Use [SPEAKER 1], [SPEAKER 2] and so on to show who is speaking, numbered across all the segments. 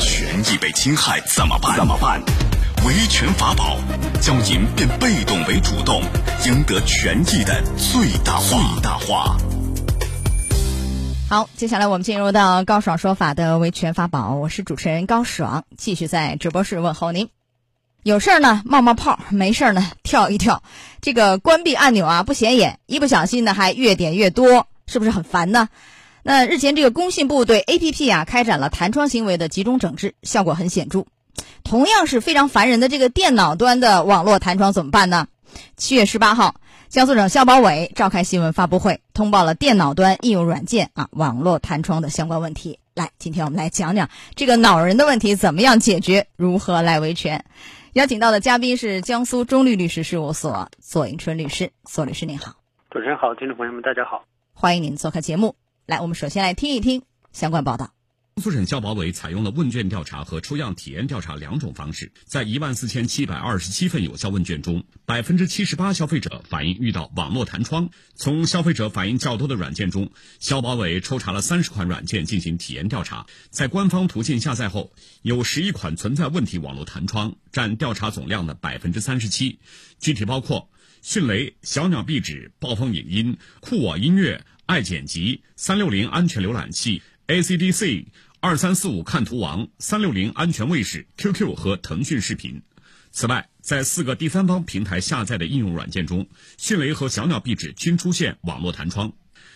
[SPEAKER 1] 权益被侵害怎么办？怎么办？维权法宝，教您变被动为主动，赢得权益的最大化。最大化。
[SPEAKER 2] 好，接下来我们进入到高爽说法的维权法宝，我是主持人高爽，继续在直播室问候您。有事儿呢冒冒泡，没事儿呢跳一跳，这个关闭按钮啊不显眼，一不小心呢还越点越多，是不是很烦呢？那日前这个工信部对 APP 啊开展了弹窗行为的集中整治，效果很显著。同样是非常烦人的这个电脑端的网络弹窗怎么办呢？七月十八号，江苏省消保委召开新闻发布会，通报了电脑端应用软件啊网络弹窗的相关问题。来，今天我们来讲讲这个恼人的问题怎么样解决，如何来维权。邀请到的嘉宾是江苏中律律师事务所左迎春律师，左律师您好。
[SPEAKER 3] 主持人好，听众朋友们大家好，
[SPEAKER 2] 欢迎您做客节目。来，我们首先来听一听相关报道。
[SPEAKER 4] 江苏省消保委采用了问卷调查和抽样体验调查两种方式，在一万四千七百二十七份有效问卷中，百分之七十八消费者反映遇到网络弹窗。从消费者反映较多的软件中，消保委抽查了三十款软件进行体验调查，在官方途径下载后，有十一款存在问题网络弹窗，占调查总量的百分之三十七。具体包括迅雷、小鸟壁纸、暴风影音、酷我音乐、爱剪辑、三六零安全浏览器。ACDC、二三四五看图王、三六零安全卫士、QQ 和腾讯视频。此外，在四个第三方平台下载的应用软件中，迅雷和小鸟壁纸均出现网络弹窗。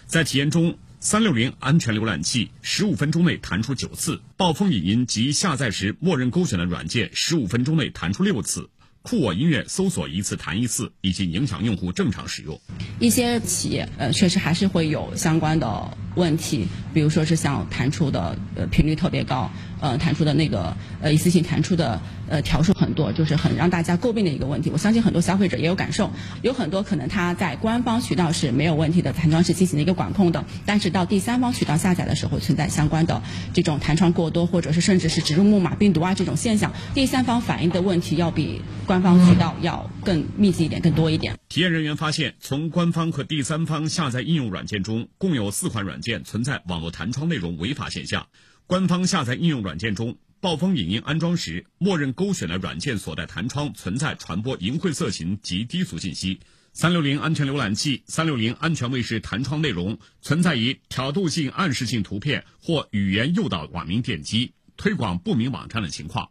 [SPEAKER 4] 在体验中，三六零安全浏览器十五分钟内弹出九次，暴风影音及下载时默认勾选的软件十五分钟内弹出六次。酷我音乐搜索一次弹一次，以及影响用户正常使用。
[SPEAKER 5] 一些企业呃，确实还是会有相关的问题，比如说是像弹出的呃频率特别高，呃弹出的那个呃一次性弹出的呃条数很多，就是很让大家诟病的一个问题。我相信很多消费者也有感受，有很多可能他在官方渠道是没有问题的，弹窗是进行了一个管控的，但是到第三方渠道下载的时候存在相关的这种弹窗过多，或者是甚至是植入木马病毒啊这种现象，第三方反映的问题要比官方渠道要更密集一点、更多一点。
[SPEAKER 4] 体验人员发现，从官方和第三方下载应用软件中，共有四款软件存在网络弹窗内容违法现象。官方下载应用软件中，暴风影音安装时，默认勾选的软件所带弹窗存在传播淫秽色情及低俗信息；三六零安全浏览器、三六零安全卫士弹窗内容存在以挑逗性、暗示性图片或语言诱导网民点击、推广不明网站的情况。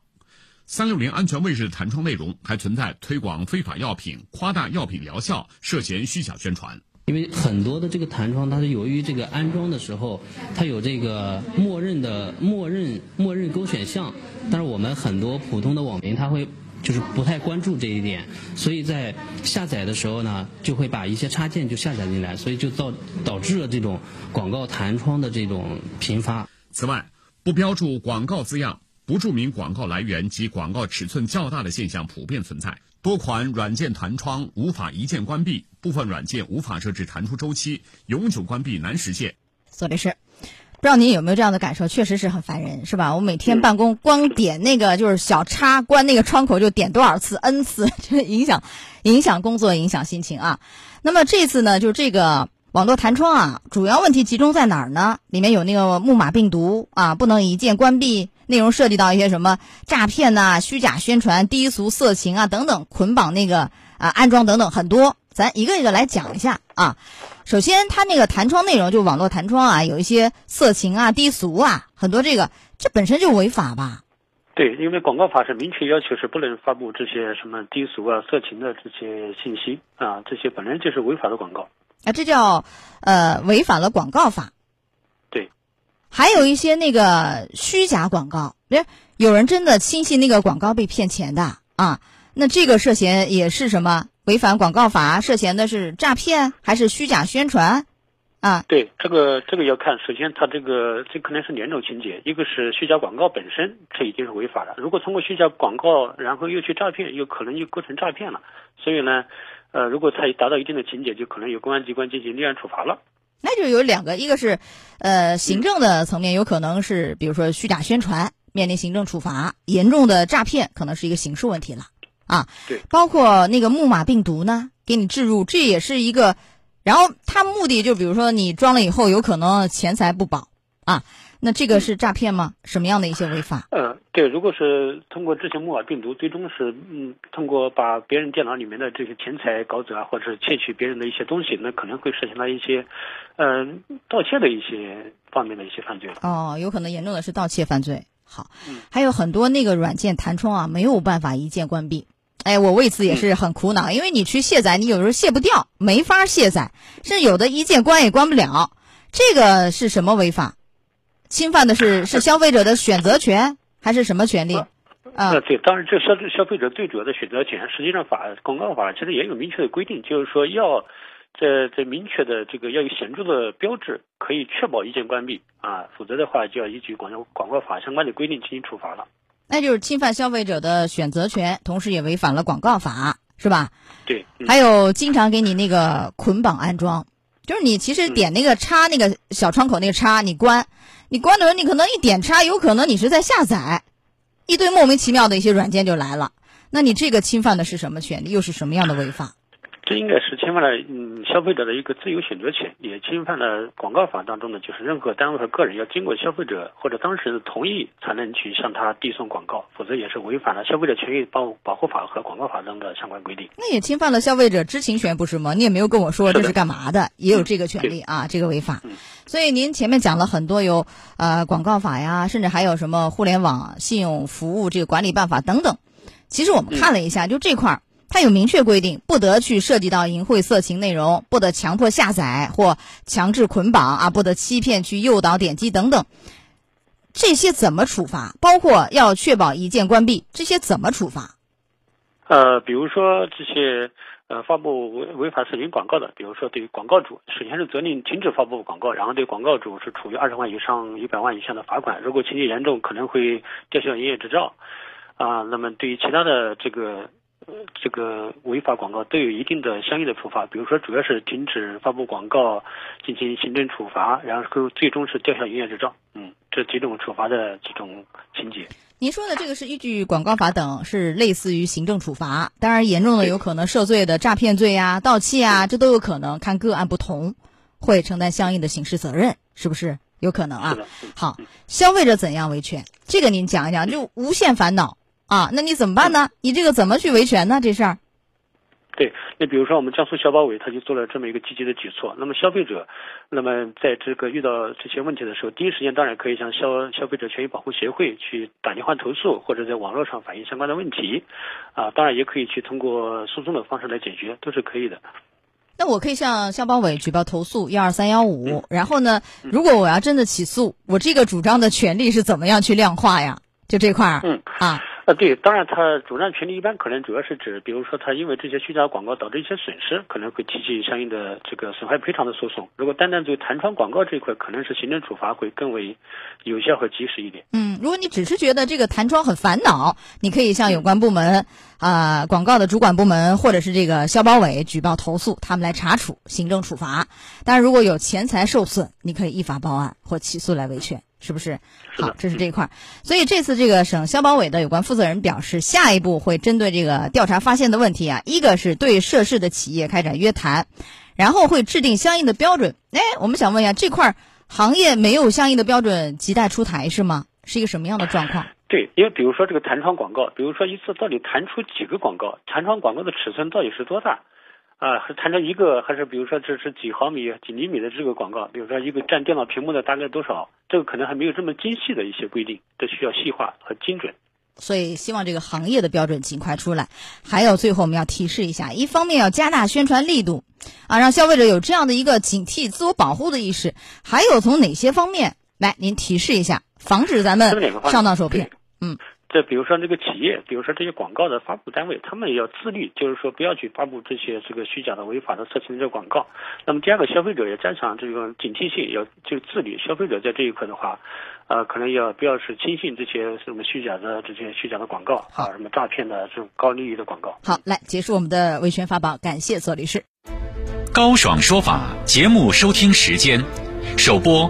[SPEAKER 4] 三六零安全卫士的弹窗内容还存在推广非法药品、夸大药品疗效，涉嫌虚假宣传。
[SPEAKER 6] 因为很多的这个弹窗，它是由于这个安装的时候，它有这个默认的默认默认勾选项，但是我们很多普通的网民他会就是不太关注这一点，所以在下载的时候呢，就会把一些插件就下载进来，所以就造导致了这种广告弹窗的这种频发。
[SPEAKER 4] 此外，不标注广告字样。不注明广告来源及广告尺寸较大的现象普遍存在，多款软件弹窗无法一键关闭，部分软件无法设置弹出周期，永久关闭难实现。
[SPEAKER 2] 索律师，不知道您有没有这样的感受？确实是很烦人，是吧？我每天办公光点那个就是小叉关那个窗口就点多少次 n 次，这影响影响工作，影响心情啊。那么这次呢，就这个网络弹窗啊，主要问题集中在哪儿呢？里面有那个木马病毒啊，不能一键关闭。内容涉及到一些什么诈骗呐、虚假宣传、低俗色情啊等等，捆绑那个啊安装等等很多，咱一个一个来讲一下啊。首先，它那个弹窗内容就网络弹窗啊，有一些色情啊、低俗啊，很多这个这本身就违法吧？
[SPEAKER 3] 对，因为广告法是明确要求是不能发布这些什么低俗啊、色情的这些信息啊，这些本来就是违法的广告。
[SPEAKER 2] 啊，这叫呃违反了广告法。还有一些那个虚假广告，别有人真的轻信那个广告被骗钱的啊，那这个涉嫌也是什么违反广告法？涉嫌的是诈骗还是虚假宣传？啊，
[SPEAKER 3] 对，这个这个要看，首先它这个这可能是两种情节，一个是虚假广告本身，这已经是违法了。如果通过虚假广告，然后又去诈骗，有可能就构成诈骗了。所以呢，呃，如果它达到一定的情节，就可能由公安机关进行立案处罚了。
[SPEAKER 2] 那就有两个，一个是，呃，行政的层面有可能是，比如说虚假宣传，面临行政处罚；严重的诈骗可能是一个刑事问题了，啊，
[SPEAKER 3] 对，
[SPEAKER 2] 包括那个木马病毒呢，给你置入，这也是一个，然后他目的就比如说你装了以后有可能钱财不保，啊，那这个是诈骗吗？什么样的一些违法？
[SPEAKER 3] 呃，对，如果是通过之前木马病毒，最终是嗯，通过把别人电脑里面的这些钱财搞走啊，或者是窃取别人的一些东西，那可能会涉嫌到一些，嗯、盗窃的一些方面的一些犯罪。
[SPEAKER 2] 哦，有可能严重的是盗窃犯罪。好
[SPEAKER 3] 嗯，
[SPEAKER 2] 还有很多那个软件弹窗啊，没有办法一键关闭。哎，我为此也是很苦恼，因为你去卸载，你有时候卸不掉，没法卸载，甚至有的一键关也关不了。这个是什么违法？侵犯的是是消费者的选择权，还是什么权利？啊
[SPEAKER 3] 呃，对，当然，这消消费者最主要的选择权，实际上法广告法其实也有明确的规定，就是说要在在明确的这个要有显著的标志，可以确保一键关闭啊，否则的话就要依据广告广告法相关的规定进行处罚了。
[SPEAKER 2] 那就是侵犯消费者的选择权，同时也违反了广告法，是吧？
[SPEAKER 3] 对，嗯、
[SPEAKER 2] 还有经常给你那个捆绑安装，就是你其实点那个插那个小窗口那个插，你关，你关的时候你可能一点叉，有可能你是在下载，一堆莫名其妙的一些软件就来了。那你这个侵犯的是什么权利？又是什么样的违法？
[SPEAKER 3] 这应该是侵犯了嗯消费者的一个自由选择权，也侵犯了广告法当中的，就是任何单位和个人要经过消费者或者当事人的同意才能去向他递送广告，否则也是违反了消费者权益保保护法和广告法中的相关规定。
[SPEAKER 2] 那也侵犯了消费者知情权，不是吗？你也没有跟我说这是干嘛的，也有这个权利啊，这个违法。所以您前面讲了很多有呃广告法呀，甚至还有什么互联网信用服务这个管理办法等等。其实我们看了一下，就这块儿。它有明确规定，不得去涉及到淫秽色情内容，不得强迫下载或强制捆绑啊，不得欺骗去诱导点击等等。这些怎么处罚？包括要确保一键关闭，这些怎么处罚？
[SPEAKER 3] 呃，比如说这些呃发布违违法色情广告的，比如说对于广告主，首先是责令停止发布广告，然后对广告主是处于二十万以上一百万以下的罚款，如果情节严重，可能会吊销营业执照。啊、那么对于其他的这个这个违法广告都有一定的相应的处罚，比如说主要是停止发布广告，进行行政处罚，然后最终是吊销营业执照。嗯，这几种处罚的这种情节。
[SPEAKER 2] 您说的这个是依据广告法等，是类似于行政处罚。当然，严重的有可能涉罪的诈骗罪呀、盗窃啊，这都有可能。看个案不同，会承担相应的刑事责任，是不是？有可能啊好，消费者怎样维权？这个您讲一讲，就无限烦恼啊。那你怎么办呢？你这个怎么去维权呢？这事儿？
[SPEAKER 3] 对，那比如说我们江苏消保委，他就做了这么一个积极的举措。那么消费者，那么在这个遇到这些问题的时候，第一时间当然可以向消消费者权益保护协会去打电话投诉，或者在网络上反映相关的问题，啊，当然也可以去通过诉讼的方式来解决，都是可以的。
[SPEAKER 2] 那我可以向消保委举报投诉幺二三幺五，然后呢，如果我要真的起诉，我这个主张的权利是怎么样去量化呀？就这块儿
[SPEAKER 3] 嗯
[SPEAKER 2] 啊，
[SPEAKER 3] 啊，对，当然，他主张权利一般可能主要是指，比如说他因为这些虚假广告导致一些损失，可能会提起相应的这个损害赔偿的诉讼。如果单单对弹窗广告这一块，可能是行政处罚会更为有效和及时一点。
[SPEAKER 2] 嗯，如果你只是觉得这个弹窗很烦恼，你可以向有关部门啊、广告的主管部门或者是这个消保委举报投诉，他们来查处行政处罚。当然，如果有钱财受损，你可以依法报案或起诉来维权，是不是？好，这是这一块儿。所以这次这个省消保委的有关负责人表示，下一步会针对这个调查发现的问题啊，一个是对涉事的企业开展约谈，然后会制定相应的标准。哎，我们想问一下，这块儿行业没有相应的标准，亟待出台是吗？是一个什么样的状况？
[SPEAKER 3] 对，因为比如说这个弹窗广告，比如说一次到底弹出几个广告，弹窗广告的尺寸到底是多大？啊，是弹出一个，还是比如说这是几毫米、几厘米的这个广告？比如说一个占电脑屏幕的大概多少？这个可能还没有这么精细的一些规定，这需要细化和精准。
[SPEAKER 2] 所以希望这个行业的标准尽快出来。还有最后我们要提示一下，一方面要加大宣传力度，啊，让消费者有这样的一个警惕、自我保护的意识。还有从哪些方面来您提示一下，防止咱们上当受骗？嗯，
[SPEAKER 3] 这比如说这个企业，比如说这些广告的发布单位，他们也要自律，就是说不要去发布这些这个虚假的、违法的、色情的这广告。那么第二个，消费者也加强这个警惕性，要就自律。消费者在这一块的话，呃，可能要不要是轻信这些什么虚假的这些虚假的广告啊，什么诈骗的这种高利益的广告。
[SPEAKER 2] 好，来结束我们的维权法宝，感谢左律师。
[SPEAKER 1] 高爽说法节目收听时间：首播